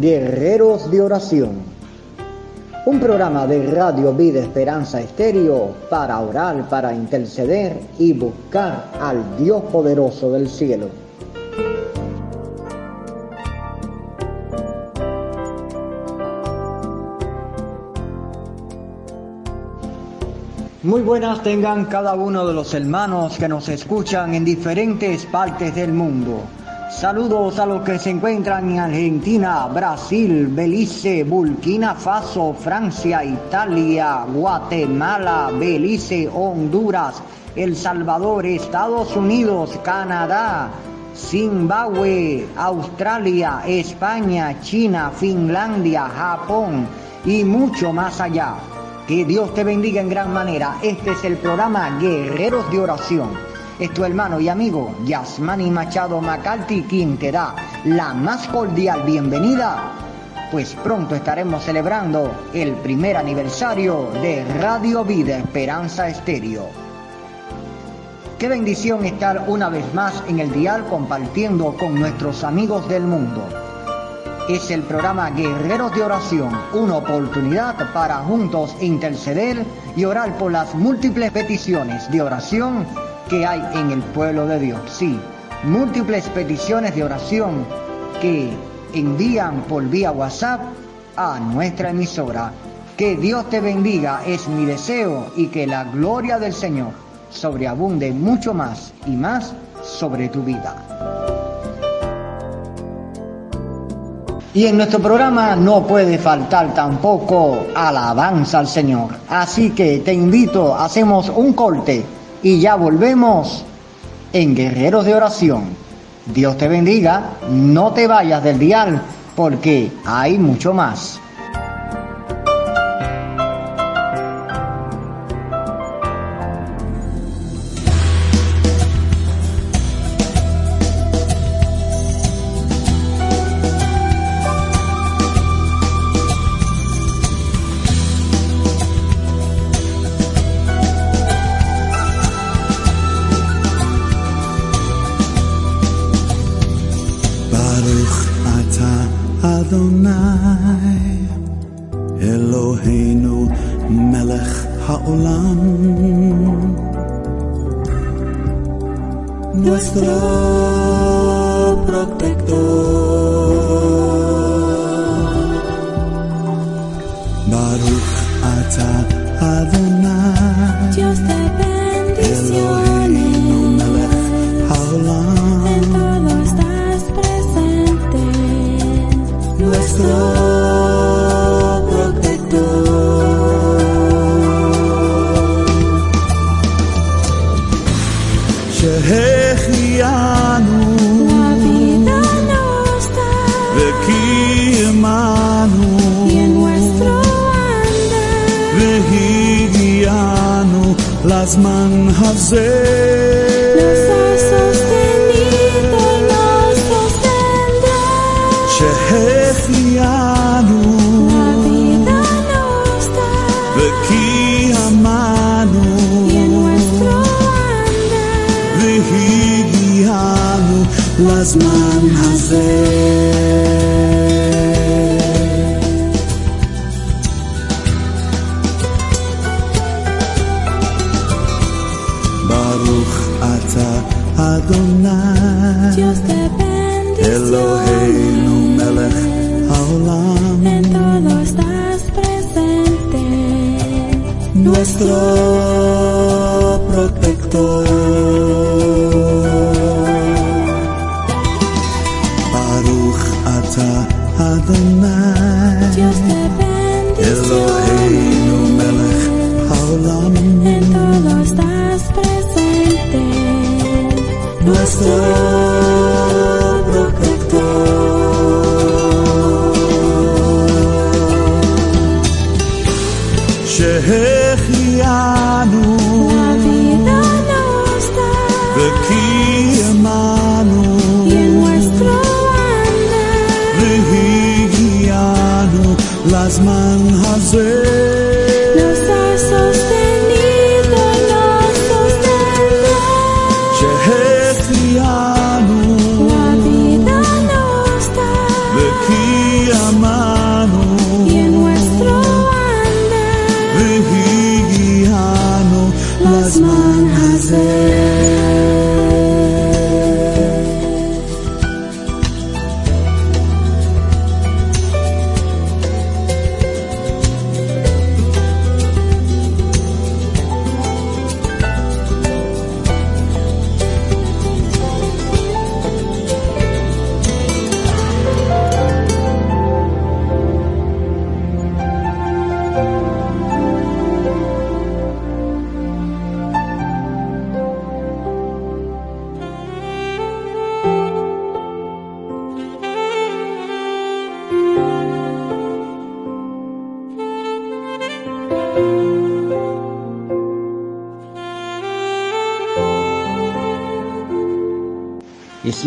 Guerreros de Oración. Un programa de Radio Vida Esperanza Estéreo para orar, para interceder y buscar al Dios poderoso del cielo. Muy buenas tengan cada uno de los hermanos que nos escuchan en diferentes partes del mundo. Saludos a los que se encuentran en Argentina, Brasil, Belice, Burkina Faso, Francia, Italia, Guatemala, Belice, Honduras, El Salvador, Estados Unidos, Canadá, Zimbabue, Australia, España, China, Finlandia, Japón y mucho más allá. Que Dios te bendiga en gran manera. Este es el programa Guerreros de Oración. Es tu hermano y amigo Yasmani Machado Macalti quien te da la más cordial bienvenida, pues pronto estaremos celebrando el primer aniversario de Radio Vida Esperanza Estéreo. Qué bendición estar una vez más en el dial compartiendo con nuestros amigos del mundo es el programa Guerreros de Oración, una oportunidad para juntos interceder y orar por las múltiples peticiones de oración que hay en el pueblo de Dios. Sí, múltiples peticiones de oración que envían por vía WhatsApp a nuestra emisora. Que Dios te bendiga es mi deseo y que la gloria del Señor sobreabunde mucho más y más sobre tu vida. Y en nuestro programa no puede faltar tampoco alabanza al Señor. Así que te invito, hacemos un corte y ya volvemos en Guerreros de Oración. Dios te bendiga, no te vayas del dial porque hay mucho más. Baruch Ata Adonai, Eloheinu melech haolam. Nuestro protector. Baruch Ata Adonai. dizer.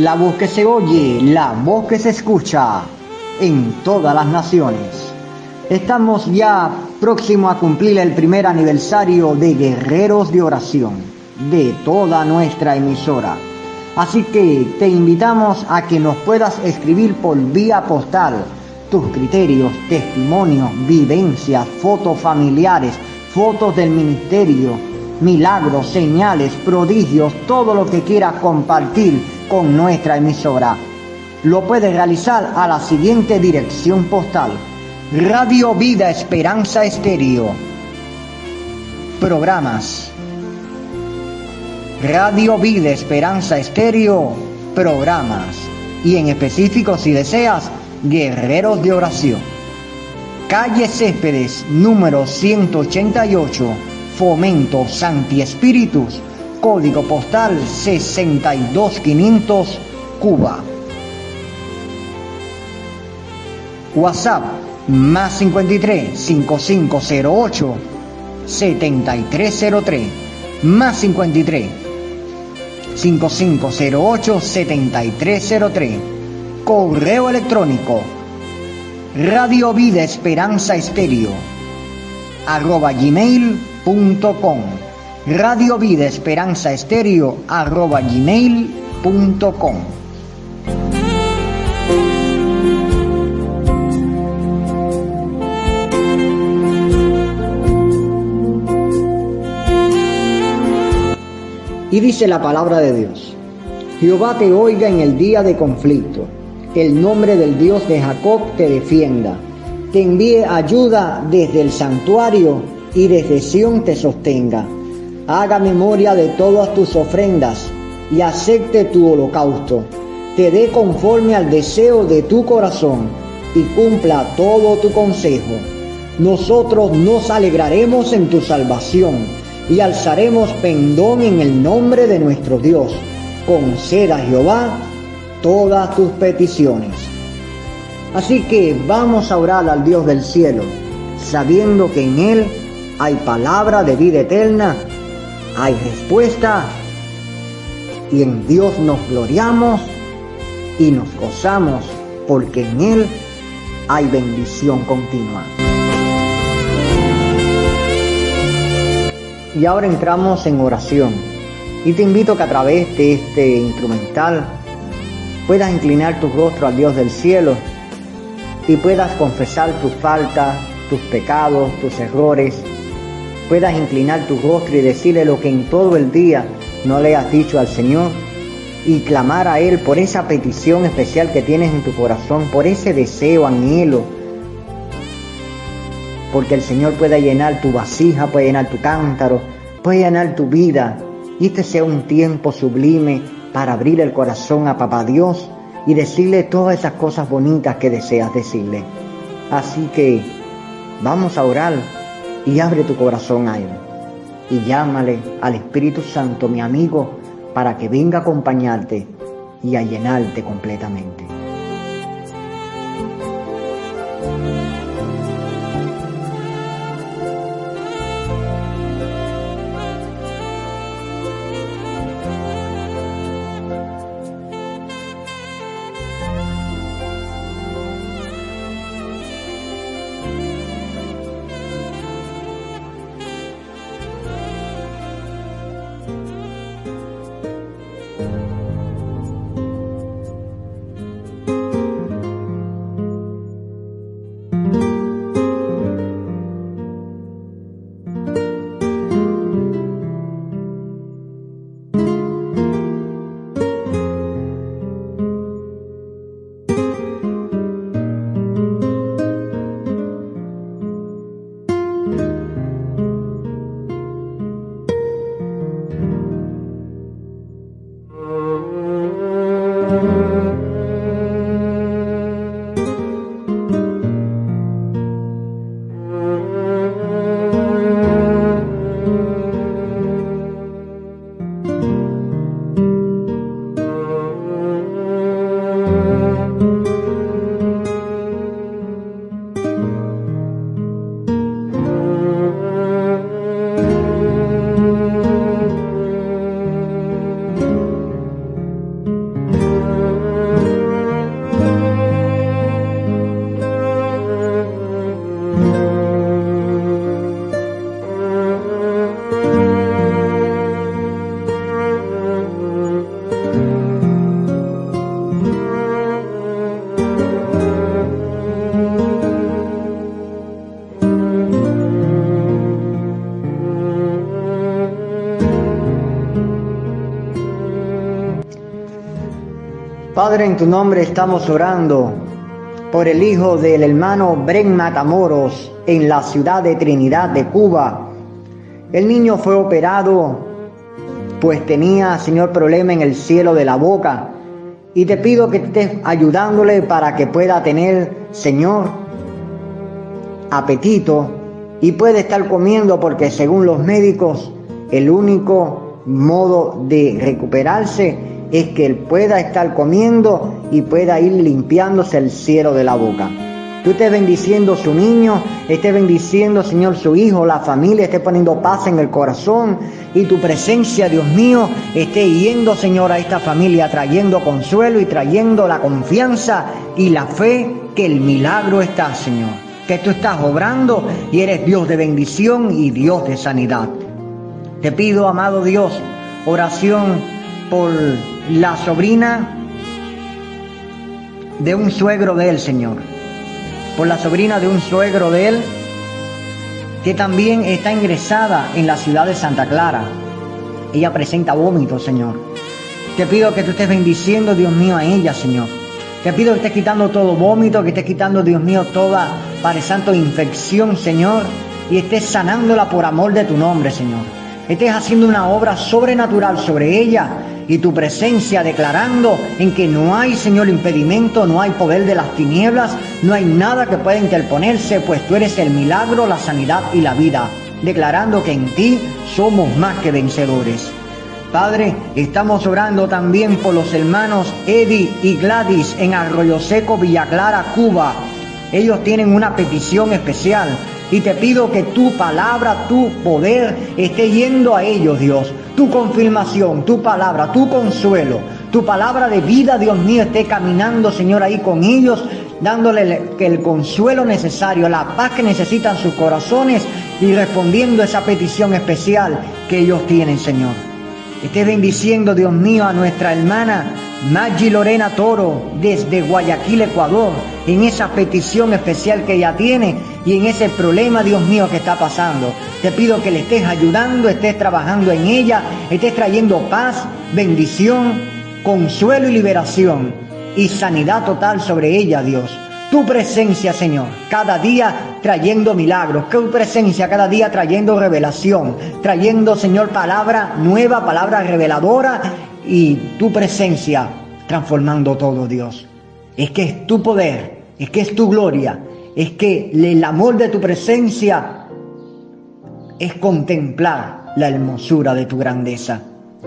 La voz que se oye, la voz que se escucha en todas las naciones. Estamos ya próximo a cumplir el primer aniversario de Guerreros de Oración de toda nuestra emisora. Así que te invitamos a que nos puedas escribir por vía postal tus criterios, testimonios, vivencias, fotos familiares, fotos del ministerio, milagros, señales, prodigios, todo lo que quieras compartir con nuestra emisora. Lo puedes realizar a la siguiente dirección postal. Radio Vida Esperanza Estéreo. Programas. Radio Vida Esperanza Estéreo. Programas. Y en específico, si deseas, Guerreros de Oración. Calle Céspedes, número 188, Fomento Santi Espíritus código postal 62500 Cuba. WhatsApp más 53 5508 7303 más 53 5508 7303 correo electrónico radio vida esperanza estéreo arroba Radio Vida Esperanza Estéreo arroba gmail.com. Y dice la palabra de Dios, Jehová te oiga en el día de conflicto, el nombre del Dios de Jacob te defienda, te envíe ayuda desde el santuario y desde Sión te sostenga haga memoria de todas tus ofrendas y acepte tu holocausto, te dé conforme al deseo de tu corazón y cumpla todo tu consejo. Nosotros nos alegraremos en tu salvación y alzaremos pendón en el nombre de nuestro Dios. Conceda Jehová todas tus peticiones. Así que vamos a orar al Dios del cielo, sabiendo que en Él hay palabra de vida eterna hay respuesta y en Dios nos gloriamos y nos gozamos porque en Él hay bendición continua. Y ahora entramos en oración y te invito que a través de este instrumental puedas inclinar tu rostro al Dios del cielo y puedas confesar tus faltas, tus pecados, tus errores puedas inclinar tu rostro y decirle lo que en todo el día no le has dicho al Señor y clamar a Él por esa petición especial que tienes en tu corazón, por ese deseo, anhelo, porque el Señor puede llenar tu vasija, puede llenar tu cántaro, puede llenar tu vida. Y este sea un tiempo sublime para abrir el corazón a Papá Dios y decirle todas esas cosas bonitas que deseas decirle. Así que vamos a orar y abre tu corazón a Él. Y llámale al Espíritu Santo, mi amigo, para que venga a acompañarte y a llenarte completamente. En tu nombre estamos orando por el hijo del hermano Bren Matamoros en la ciudad de Trinidad de Cuba. El niño fue operado pues tenía, Señor, problema en el cielo de la boca. Y te pido que estés ayudándole para que pueda tener, Señor, apetito y pueda estar comiendo porque según los médicos el único modo de recuperarse es que él pueda estar comiendo y pueda ir limpiándose el cielo de la boca. Tú estés bendiciendo su niño, estés bendiciendo, Señor, su hijo, la familia, esté poniendo paz en el corazón y tu presencia, Dios mío, esté yendo, Señor, a esta familia, trayendo consuelo y trayendo la confianza y la fe que el milagro está, Señor. Que tú estás obrando y eres Dios de bendición y Dios de sanidad. Te pido, amado Dios, oración por la sobrina de un suegro de él, Señor. Por la sobrina de un suegro de él, que también está ingresada en la ciudad de Santa Clara. Ella presenta vómito, Señor. Te pido que tú estés bendiciendo, Dios mío, a ella, Señor. Te pido que estés quitando todo vómito, que estés quitando, Dios mío, toda, Padre Santo, infección, Señor. Y estés sanándola por amor de tu nombre, Señor. Estés haciendo una obra sobrenatural sobre ella y tu presencia declarando en que no hay, Señor, impedimento, no hay poder de las tinieblas, no hay nada que pueda interponerse, pues tú eres el milagro, la sanidad y la vida, declarando que en ti somos más que vencedores. Padre, estamos orando también por los hermanos Eddie y Gladys en Arroyo Seco, Villa Clara, Cuba. Ellos tienen una petición especial y te pido que tu palabra, tu poder esté yendo a ellos, Dios. Tu confirmación, tu palabra, tu consuelo, tu palabra de vida, Dios mío, esté caminando, Señor, ahí con ellos, dándole el consuelo necesario, la paz que necesitan sus corazones y respondiendo a esa petición especial que ellos tienen, Señor. Esté bendiciendo, Dios mío, a nuestra hermana Maggi Lorena Toro desde Guayaquil, Ecuador, en esa petición especial que ella tiene y en ese problema, Dios mío, que está pasando. Te pido que le estés ayudando, estés trabajando en ella, estés trayendo paz, bendición, consuelo y liberación y sanidad total sobre ella, Dios. Tu presencia, Señor, cada día trayendo milagros, tu presencia cada día trayendo revelación, trayendo, Señor, palabra nueva, palabra reveladora y tu presencia transformando todo, Dios. Es que es tu poder, es que es tu gloria, es que el amor de tu presencia es contemplar la hermosura de tu grandeza.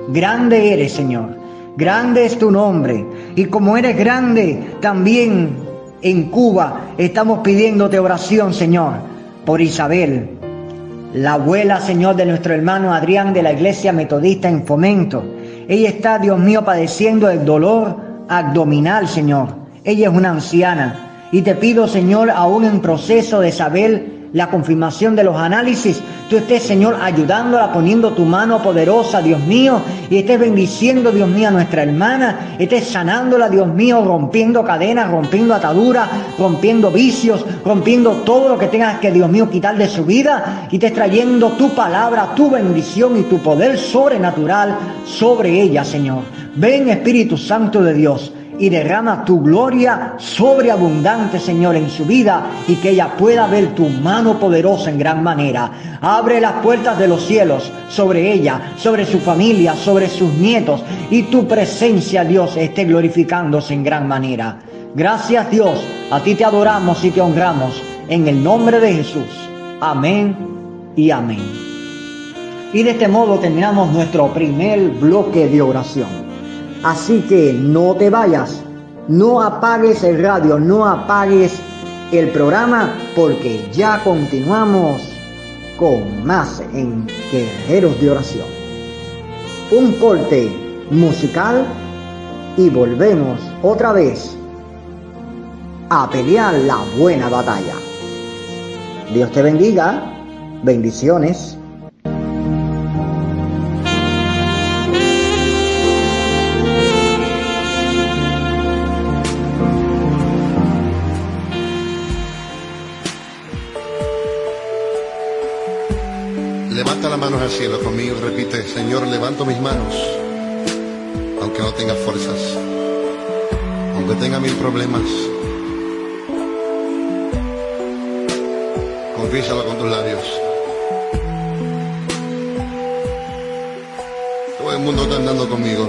Grande eres, Señor. Grande es tu nombre. Y como eres grande, también en Cuba estamos pidiéndote oración, Señor, por Isabel, la abuela, Señor, de nuestro hermano Adrián de la Iglesia Metodista en Fomento. Ella está, Dios mío, padeciendo el dolor abdominal, Señor. Ella es una anciana. Y te pido, Señor, aún en proceso de saber la confirmación de los análisis, tú estés, Señor, ayudándola, poniendo tu mano poderosa, Dios mío, y estés bendiciendo, Dios mío, a nuestra hermana, estés sanándola, Dios mío, rompiendo cadenas, rompiendo ataduras, rompiendo vicios, rompiendo todo lo que tengas que, Dios mío, quitar de su vida, y estés trayendo tu palabra, tu bendición y tu poder sobrenatural sobre ella, Señor. Ven, Espíritu Santo de Dios y derrama tu gloria sobreabundante, Señor, en su vida y que ella pueda ver tu mano poderosa en gran manera. Abre las puertas de los cielos sobre ella, sobre su familia, sobre sus nietos y tu presencia, Dios, esté glorificándose en gran manera. Gracias, Dios. A ti te adoramos y te honramos en el nombre de Jesús. Amén y amén. Y de este modo terminamos nuestro primer bloque de oración. Así que no te vayas, no apagues el radio, no apagues el programa porque ya continuamos con más en Guerreros de Oración. Un corte musical y volvemos otra vez a pelear la buena batalla. Dios te bendiga, bendiciones. Manos al cielo conmigo. Repite, Señor, levanto mis manos, aunque no tenga fuerzas, aunque tenga mil problemas. Confiésalo con tus labios. Todo el mundo está andando conmigo.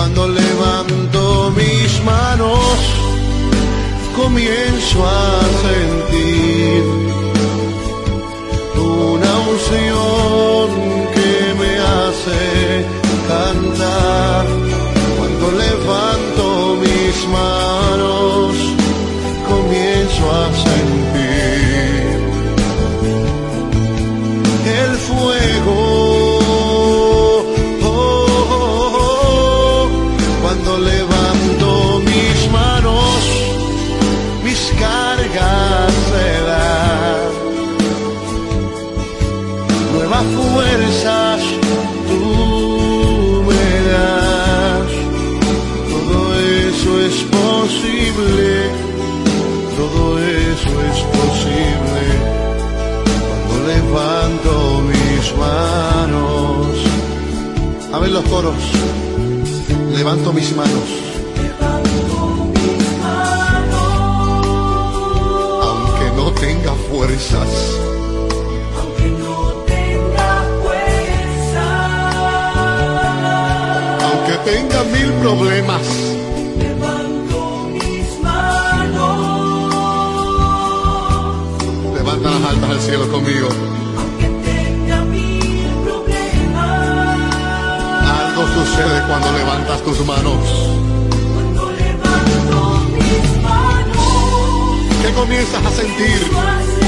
cuando levanto mis manos, comienzo a sentir una unción que me hace coros. Levanto mis manos. Aunque no tenga fuerzas. tenga mil problemas. Levanto mis manos. Levanta las altas al cielo conmigo. Sucede cuando levantas tus manos. Cuando levanto mis manos. ¿Qué comienzas a sentir?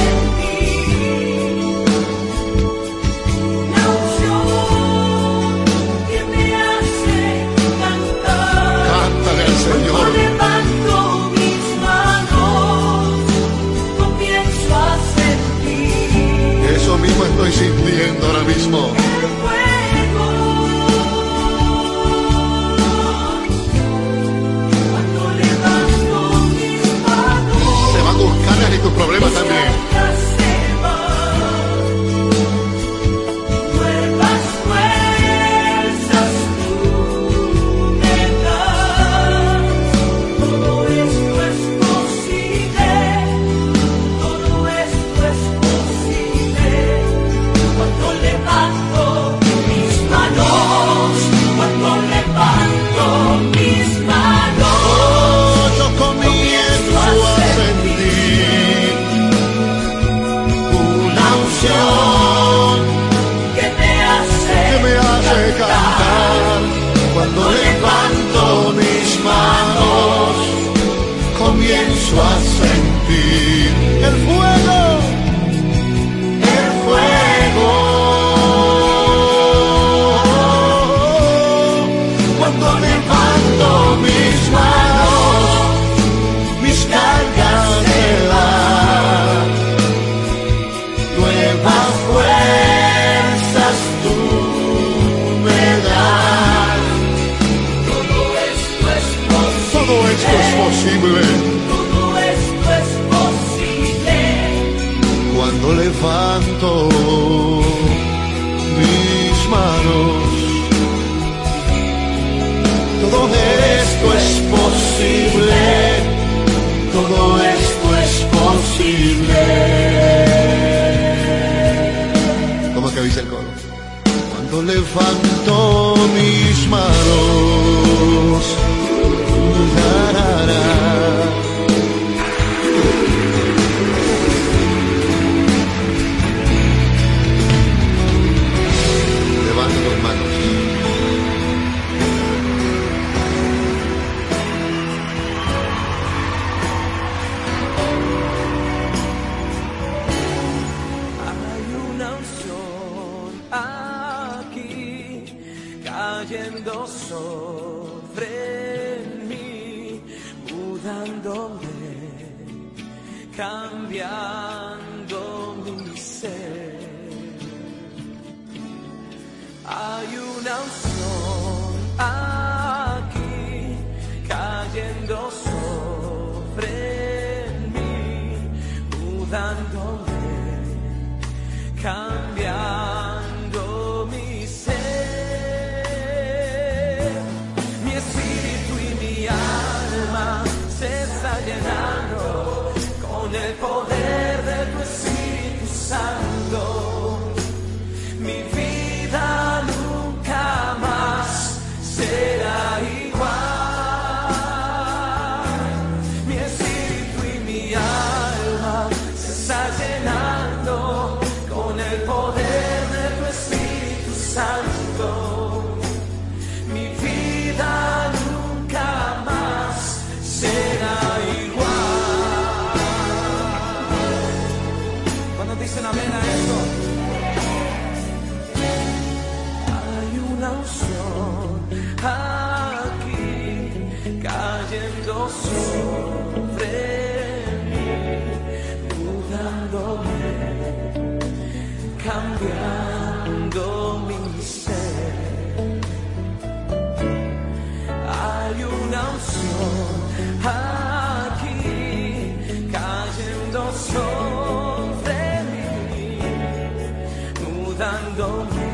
Mudándome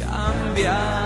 cambiando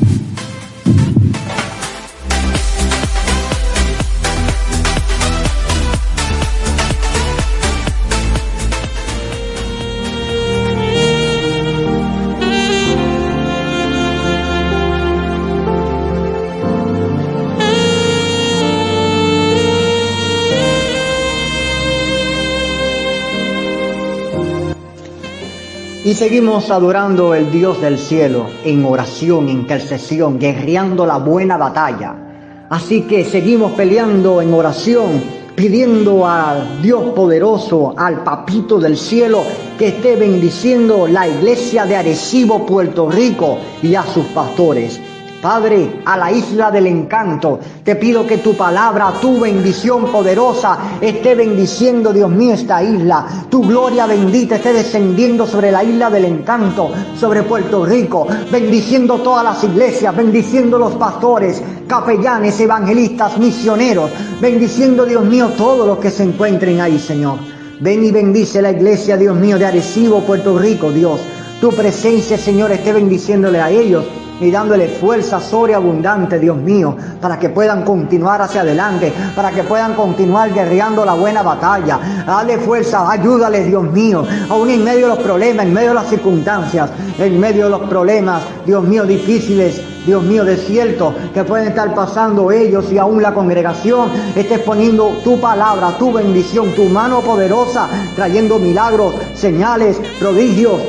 Y seguimos adorando el Dios del cielo en oración, intercesión, guerreando la buena batalla. Así que seguimos peleando en oración, pidiendo al Dios poderoso, al papito del cielo, que esté bendiciendo la iglesia de Arecibo, Puerto Rico y a sus pastores. Padre, a la isla del encanto, te pido que tu palabra, tu bendición poderosa esté bendiciendo, Dios mío, esta isla. Tu gloria bendita esté descendiendo sobre la isla del encanto, sobre Puerto Rico, bendiciendo todas las iglesias, bendiciendo los pastores, capellanes, evangelistas, misioneros, bendiciendo, Dios mío, todos los que se encuentren ahí, Señor. Ven y bendice la iglesia, Dios mío, de Arecibo, Puerto Rico, Dios. Tu presencia, Señor, esté bendiciéndole a ellos y dándole fuerza sobreabundante, Dios mío, para que puedan continuar hacia adelante, para que puedan continuar guerreando la buena batalla. Dale fuerza, ayúdales, Dios mío, aún en medio de los problemas, en medio de las circunstancias, en medio de los problemas, Dios mío, difíciles, Dios mío, desiertos que pueden estar pasando ellos y aún la congregación, estés poniendo tu palabra, tu bendición, tu mano poderosa, trayendo milagros, señales, prodigios,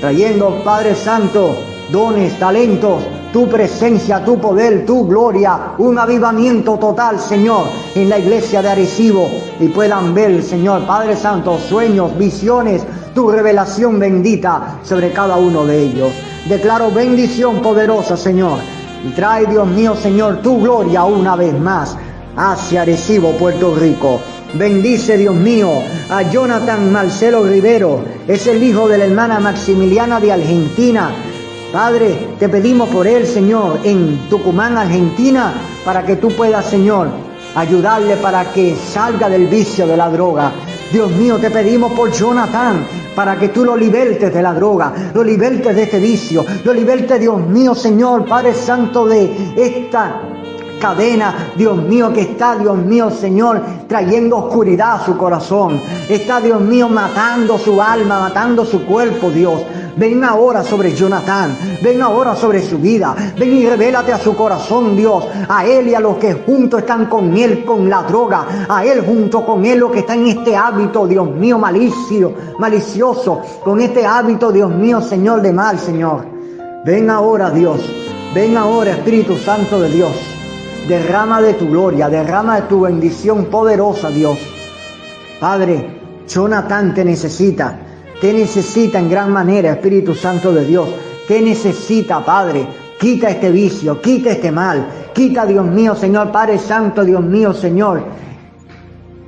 trayendo, Padre Santo, dones, talentos, tu presencia, tu poder, tu gloria, un avivamiento total, Señor, en la iglesia de Arecibo y puedan ver, Señor, Padre Santo, sueños, visiones, tu revelación bendita sobre cada uno de ellos. Declaro bendición poderosa, Señor, y trae, Dios mío, Señor, tu gloria una vez más hacia Arecibo, Puerto Rico. Bendice, Dios mío, a Jonathan Marcelo Rivero, es el hijo de la hermana Maximiliana de Argentina, Padre, te pedimos por él, Señor, en Tucumán, Argentina, para que tú puedas, Señor, ayudarle para que salga del vicio de la droga. Dios mío, te pedimos por Jonathan, para que tú lo libertes de la droga, lo libertes de este vicio, lo libertes, Dios mío, Señor, Padre Santo, de esta cadena, Dios mío, que está, Dios mío, Señor, trayendo oscuridad a su corazón. Está, Dios mío, matando su alma, matando su cuerpo, Dios. Ven ahora sobre Jonathan, ven ahora sobre su vida, ven y revélate a su corazón, Dios, a él y a los que juntos están con él con la droga, a él junto con él los que están en este hábito, Dios mío, malicio, malicioso, con este hábito, Dios mío, Señor, de mal, Señor. Ven ahora, Dios, ven ahora, Espíritu Santo de Dios. Derrama de tu gloria, derrama de tu bendición poderosa, Dios. Padre, Jonathan te necesita, te necesita en gran manera, Espíritu Santo de Dios. Te necesita, Padre. Quita este vicio, quita este mal, quita, Dios mío, Señor, Padre Santo, Dios mío, Señor,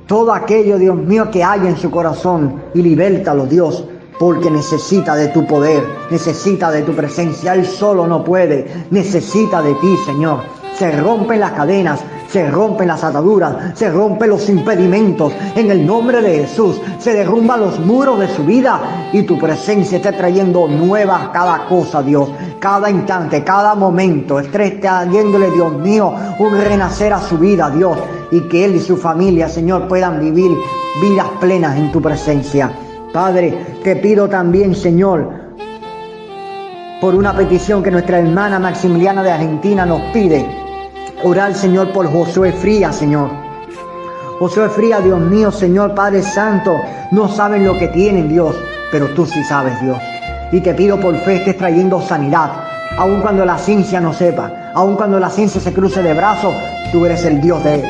todo aquello, Dios mío, que hay en su corazón y libértalo, Dios, porque necesita de tu poder, necesita de tu presencia. Él solo no puede, necesita de ti, Señor. Se rompen las cadenas, se rompen las ataduras, se rompen los impedimentos. En el nombre de Jesús se derrumban los muros de su vida y tu presencia está trayendo nuevas cada cosa, Dios. Cada instante, cada momento, esté trayéndole, Dios mío, un renacer a su vida, Dios. Y que él y su familia, Señor, puedan vivir vidas plenas en tu presencia. Padre, te pido también, Señor, por una petición que nuestra hermana Maximiliana de Argentina nos pide. Orar, Señor, por Josué Fría, Señor. Josué Fría, Dios mío, Señor, Padre Santo, no saben lo que tienen, Dios, pero tú sí sabes, Dios. Y te pido por fe estés trayendo sanidad, aun cuando la ciencia no sepa, aun cuando la ciencia se cruce de brazos, tú eres el Dios del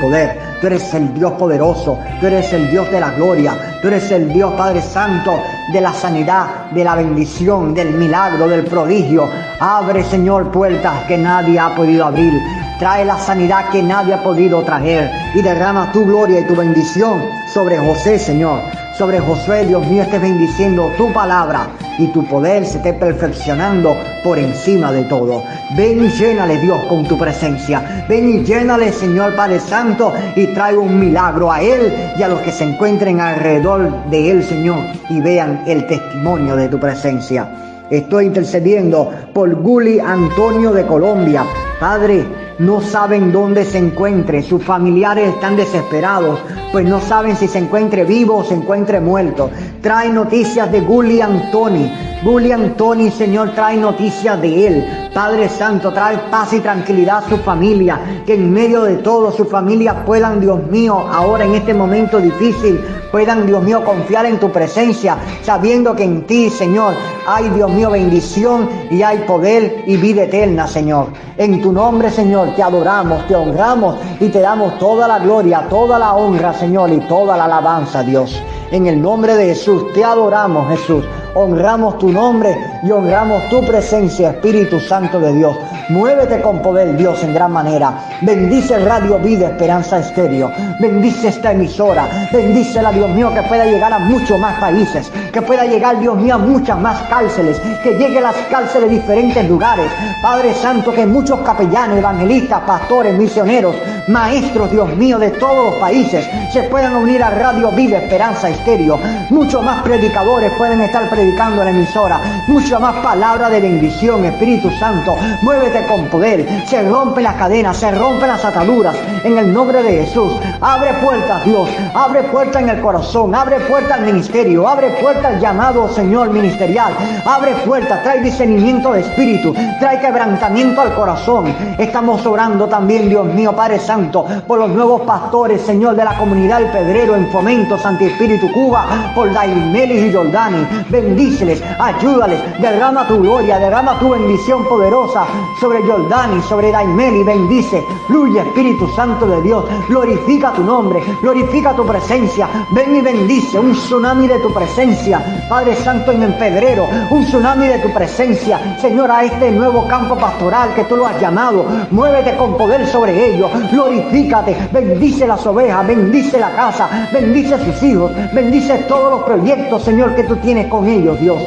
poder, tú eres el Dios poderoso, tú eres el Dios de la gloria, tú eres el Dios Padre Santo de la sanidad, de la bendición, del milagro, del prodigio. Abre, Señor, puertas que nadie ha podido abrir. Trae la sanidad que nadie ha podido traer y derrama tu gloria y tu bendición sobre José, Señor. Sobre Josué, Dios mío, estés bendiciendo tu palabra y tu poder se esté perfeccionando por encima de todo. Ven y llénale, Dios, con tu presencia. Ven y llénale, Señor Padre Santo, y trae un milagro a Él y a los que se encuentren alrededor de Él, Señor, y vean el testimonio de tu presencia. Estoy intercediendo por Guli Antonio de Colombia. Padre, no saben dónde se encuentre, sus familiares están desesperados, pues no saben si se encuentre vivo o se encuentre muerto. trae noticias de Gulli Antoni. Gulli Antoni, Señor, trae noticias de él. Padre Santo, trae paz y tranquilidad a su familia, que en medio de todo su familia puedan, Dios mío, ahora en este momento difícil, puedan, Dios mío, confiar en tu presencia, sabiendo que en ti, Señor, hay, Dios mío, bendición y hay poder y vida eterna, Señor. En tu nombre, Señor, te adoramos, te honramos y te damos toda la gloria, toda la honra, Señor, y toda la alabanza, Dios. En el nombre de Jesús, te adoramos, Jesús. Honramos tu nombre y honramos tu presencia, Espíritu Santo de Dios. Muévete con poder, Dios, en gran manera. Bendice Radio Vida Esperanza Estéreo. Bendice esta emisora. Bendícela, Dios mío, que pueda llegar a muchos más países. Que pueda llegar, Dios mío, a muchas más cárceles. Que llegue a las cárceles de diferentes lugares. Padre Santo, que muchos capellanos, evangelistas, pastores, misioneros, maestros, Dios mío, de todos los países se puedan unir a Radio Vida Esperanza Estéreo. Muchos más predicadores pueden estar predicando en la emisora. Mucha más palabra de bendición, Espíritu Santo. Muévete con poder. Se rompen las cadenas, se rompen las ataduras. En el nombre de Jesús. Abre puertas, Dios. Abre puertas en el corazón. Abre puertas al ministerio. Abre puertas al llamado, Señor, ministerial. Abre puertas. Trae discernimiento de espíritu. Trae quebrantamiento al corazón. Estamos orando también, Dios mío, Padre Santo, por los nuevos pastores, Señor, de la comunidad El Pedrero en Fomento, Santi Espíritu Cuba, por Daimelis y Jordani. Bendíceles, ayúdales, derrama tu gloria, derrama tu bendición poderosa sobre Jordani, sobre Daimeli, bendice, fluye Espíritu Santo de Dios, glorifica tu nombre, glorifica tu presencia, ven y bendice, un tsunami de tu presencia, Padre Santo en Pedrero, un tsunami de tu presencia, Señor, a este nuevo campo pastoral que tú lo has llamado, muévete con poder sobre ellos, glorifícate, bendice las ovejas, bendice la casa, bendice sus hijos, bendice todos los proyectos, Señor, que tú tienes con ellos, Dios.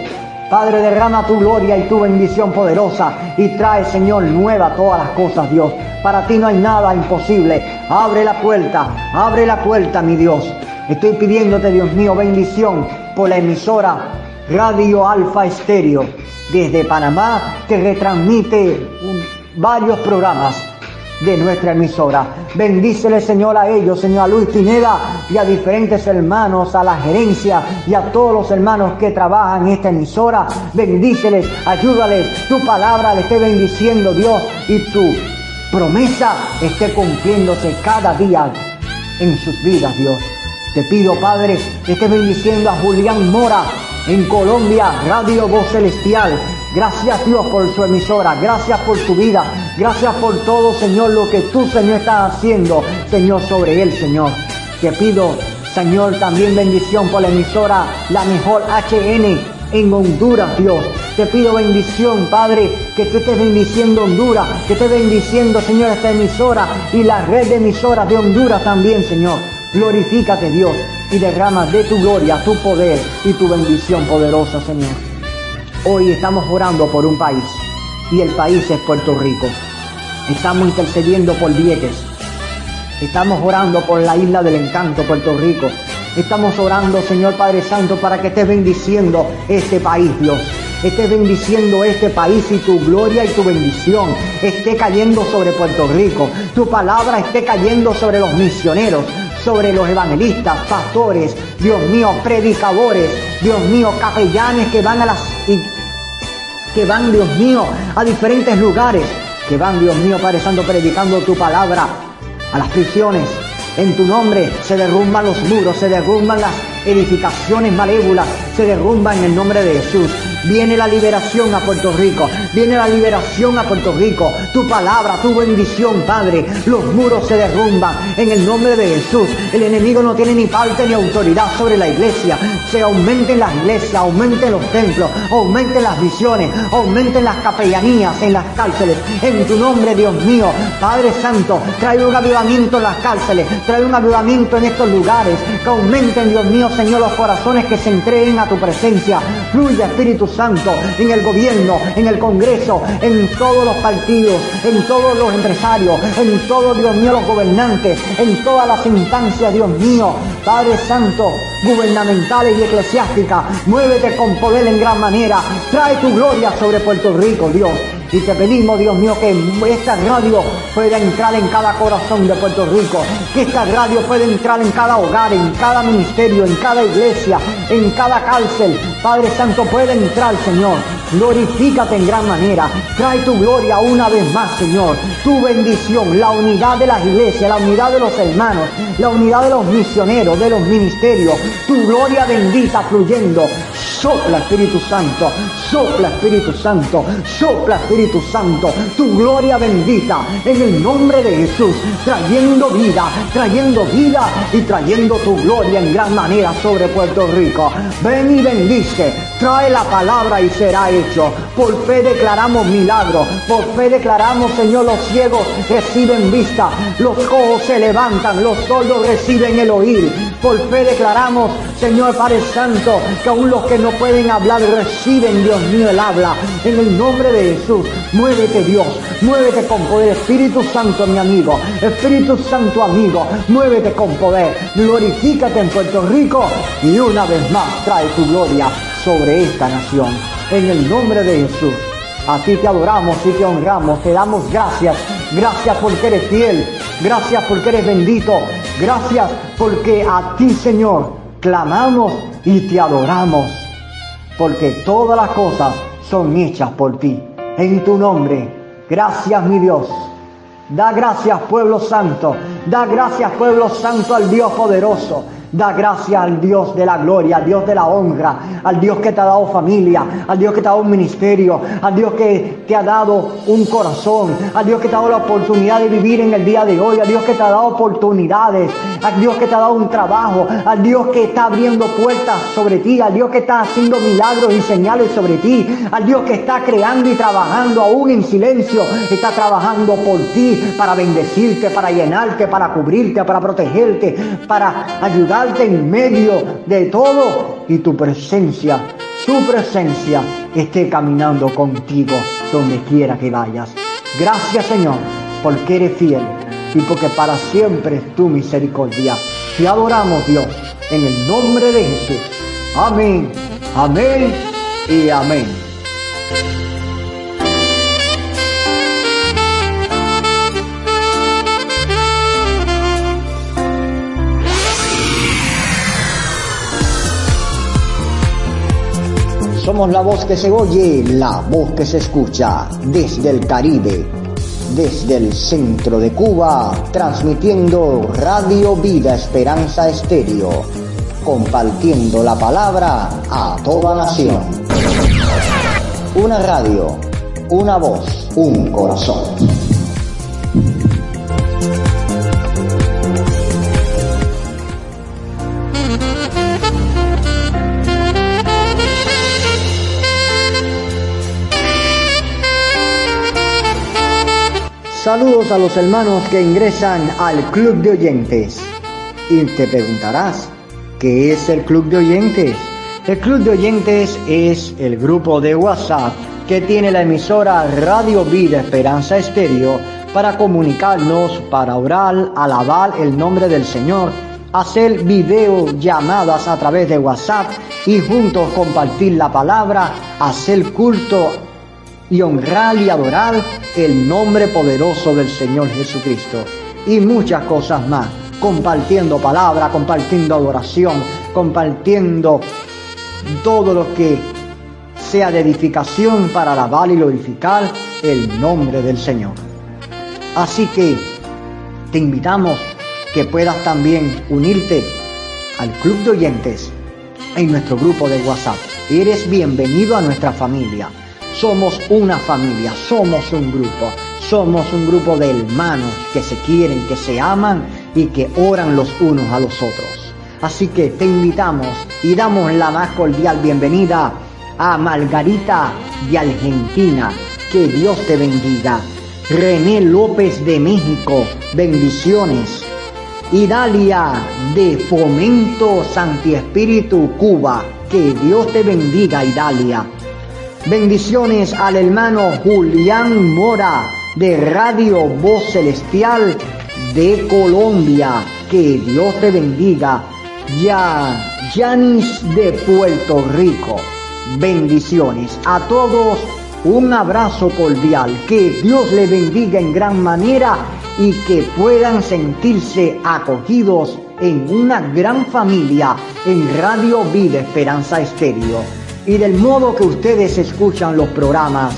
Padre, derrama tu gloria y tu bendición poderosa y trae, Señor, nueva todas las cosas, Dios. Para ti no hay nada imposible. Abre la puerta, abre la puerta, mi Dios. Estoy pidiéndote, Dios mío, bendición por la emisora Radio Alfa Estéreo desde Panamá que retransmite varios programas de nuestra emisora. Bendícele, Señor, a ellos, Señor, a Luis Pineda y a diferentes hermanos, a la gerencia y a todos los hermanos que trabajan en esta emisora. Bendíceles, ayúdales, tu palabra le esté bendiciendo, Dios, y tu promesa esté cumpliéndose cada día en sus vidas, Dios. Te pido, Padre, que estés bendiciendo a Julián Mora en Colombia, Radio Voz Celestial. Gracias, Dios, por su emisora. Gracias por su vida. Gracias por todo, Señor, lo que tú, Señor, estás haciendo, Señor, sobre él, Señor. Te pido, Señor, también bendición por la emisora, la mejor HN en Honduras, Dios. Te pido bendición, Padre, que tú estés bendiciendo Honduras, que estés bendiciendo, Señor, esta emisora y la red de emisoras de Honduras también, Señor. Glorifícate, Dios, y derrama de tu gloria, tu poder y tu bendición poderosa, Señor. Hoy estamos orando por un país y el país es Puerto Rico. Estamos intercediendo por Vieques. Estamos orando por la isla del encanto, Puerto Rico. Estamos orando, Señor Padre Santo, para que estés bendiciendo este país, Dios. Estés bendiciendo este país y tu gloria y tu bendición esté cayendo sobre Puerto Rico. Tu palabra esté cayendo sobre los misioneros, sobre los evangelistas, pastores, Dios mío, predicadores, Dios mío, capellanes que van a las que van, Dios mío, a diferentes lugares, que van, Dios mío, Padre Santo, predicando tu palabra a las prisiones. En tu nombre se derrumban los muros, se derrumban las edificaciones malévolas, se derrumban en el nombre de Jesús. Viene la liberación a Puerto Rico, viene la liberación a Puerto Rico. Tu palabra, tu bendición, Padre. Los muros se derrumban en el nombre de Jesús. El enemigo no tiene ni parte ni autoridad sobre la iglesia. Se aumenten las iglesias, aumenten los templos, aumenten las visiones, aumenten las capellanías en las cárceles. En tu nombre, Dios mío, Padre Santo, trae un avivamiento en las cárceles, trae un avivamiento en estos lugares. Que aumenten, Dios mío, Señor, los corazones que se entreguen a tu presencia. Fluye, Espíritu Santo, en el gobierno, en el Congreso, en todos los partidos, en todos los empresarios, en todos, Dios mío, los gobernantes, en todas las instancias, Dios mío, Padre Santo, gubernamentales y eclesiásticas. Muévete con poder en gran manera. Trae tu gloria sobre Puerto Rico, Dios. Y te pedimos, Dios mío, que esta radio pueda entrar en cada corazón de Puerto Rico, que esta radio pueda entrar en cada hogar, en cada ministerio, en cada iglesia, en cada cárcel. Padre Santo, puede entrar, Señor. Glorifícate en gran manera. Trae tu gloria una vez más, Señor. Tu bendición, la unidad de las iglesias, la unidad de los hermanos, la unidad de los misioneros, de los ministerios. Tu gloria bendita fluyendo. Sopla Espíritu Santo, sopla Espíritu Santo, sopla Espíritu Santo, tu gloria bendita en el nombre de Jesús, trayendo vida, trayendo vida y trayendo tu gloria en gran manera sobre Puerto Rico. Ven y bendice, Okay. Trae la palabra y será hecho. Por fe declaramos milagros, por fe declaramos, Señor, los ciegos reciben vista, los cojos se levantan, los sordos reciben el oír. Por fe declaramos, Señor Padre Santo, que aún los que no pueden hablar reciben, Dios mío, el habla. En el nombre de Jesús, muévete Dios, muévete con poder. Espíritu Santo, mi amigo, Espíritu Santo, amigo, muévete con poder. Glorifícate en Puerto Rico y una vez más trae tu gloria sobre esta nación. En el nombre de Jesús. A ti te adoramos y te honramos, te damos gracias. Gracias porque eres fiel. Gracias porque eres bendito. Gracias porque a ti, Señor, clamamos y te adoramos. Porque todas las cosas son hechas por ti. En tu nombre. Gracias, mi Dios. Da gracias, pueblo santo. Da gracias, pueblo santo, al Dios poderoso. Da gracias al Dios de la gloria, al Dios de la honra, al Dios que te ha dado familia, al Dios que te ha dado un ministerio, al Dios que te ha dado un corazón, al Dios que te ha dado la oportunidad de vivir en el día de hoy, al Dios que te ha dado oportunidades, al Dios que te ha dado un trabajo, al Dios que está abriendo puertas sobre ti, al Dios que está haciendo milagros y señales sobre ti, al Dios que está creando y trabajando aún en silencio, está trabajando por ti para bendecirte, para llenarte, para cubrirte, para protegerte, para ayudarte en medio de todo y tu presencia, su presencia esté caminando contigo donde quiera que vayas. Gracias Señor, porque eres fiel y porque para siempre es tu misericordia. Te adoramos Dios en el nombre de Jesús. Amén, amén y amén. Somos la voz que se oye, la voz que se escucha desde el Caribe, desde el centro de Cuba, transmitiendo Radio Vida Esperanza Estéreo, compartiendo la palabra a toda nación. Una radio, una voz, un corazón. Saludos a los hermanos que ingresan al Club de Oyentes. Y te preguntarás, ¿qué es el Club de Oyentes? El Club de Oyentes es el grupo de WhatsApp que tiene la emisora Radio Vida Esperanza Estéreo para comunicarnos, para orar, alabar el nombre del Señor, hacer videollamadas a través de WhatsApp y juntos compartir la palabra, hacer culto y honrar y adorar el nombre poderoso del Señor Jesucristo. Y muchas cosas más, compartiendo palabra, compartiendo adoración, compartiendo todo lo que sea de edificación para alabar y glorificar el nombre del Señor. Así que te invitamos que puedas también unirte al club de oyentes en nuestro grupo de WhatsApp. Eres bienvenido a nuestra familia. Somos una familia, somos un grupo, somos un grupo de hermanos que se quieren, que se aman y que oran los unos a los otros. Así que te invitamos y damos la más cordial bienvenida a Margarita de Argentina. Que Dios te bendiga. René López de México, bendiciones. Idalia de Fomento Santi Espíritu Cuba. Que Dios te bendiga, Idalia. Bendiciones al hermano Julián Mora de Radio Voz Celestial de Colombia. Que Dios te bendiga. Ya, Yanis de Puerto Rico. Bendiciones a todos Un abrazo cordial, que Dios le bendiga en gran manera y que puedan sentirse acogidos en una gran familia en Radio Vida Esperanza Estéreo. Y del modo que ustedes escuchan los programas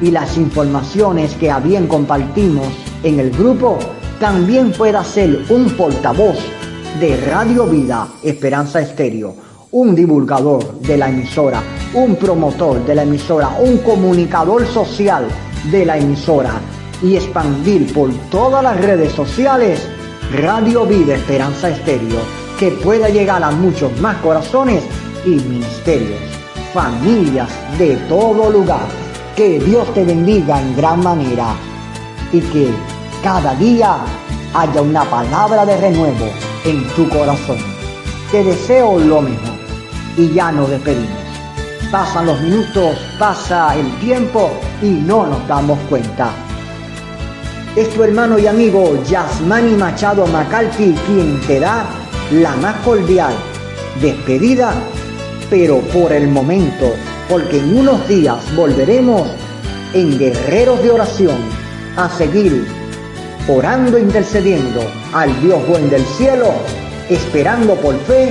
y las informaciones que a bien compartimos en el grupo, también pueda ser un portavoz de Radio Vida Esperanza Estéreo, un divulgador de la emisora, un promotor de la emisora, un comunicador social de la emisora y expandir por todas las redes sociales Radio Vida Esperanza Estéreo, que pueda llegar a muchos más corazones y ministerios, familias de todo lugar. Que Dios te bendiga en gran manera y que cada día haya una palabra de renuevo en tu corazón. Te deseo lo mejor y ya nos despedimos. Pasan los minutos, pasa el tiempo y no nos damos cuenta. Es tu hermano y amigo Yasmani Machado Macalfi quien te da la más cordial despedida, pero por el momento, porque en unos días volveremos en guerreros de oración a seguir orando e intercediendo al Dios buen del cielo, esperando por fe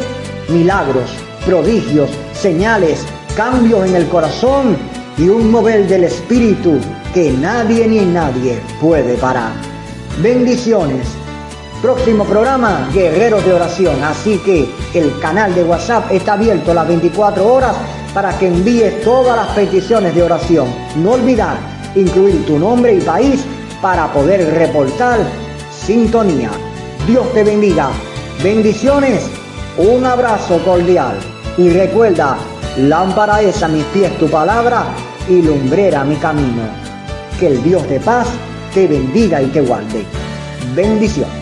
milagros, prodigios, señales, cambios en el corazón y un mover del Espíritu que nadie ni nadie puede parar. Bendiciones. Próximo programa, Guerreros de Oración. Así que el canal de WhatsApp está abierto las 24 horas para que envíes todas las peticiones de oración. No olvidar incluir tu nombre y país para poder reportar sintonía. Dios te bendiga. Bendiciones. Un abrazo cordial. Y recuerda, lámpara es a mis pies tu palabra y lumbrera mi camino. Que el Dios de paz te bendiga y te guarde. Bendiciones.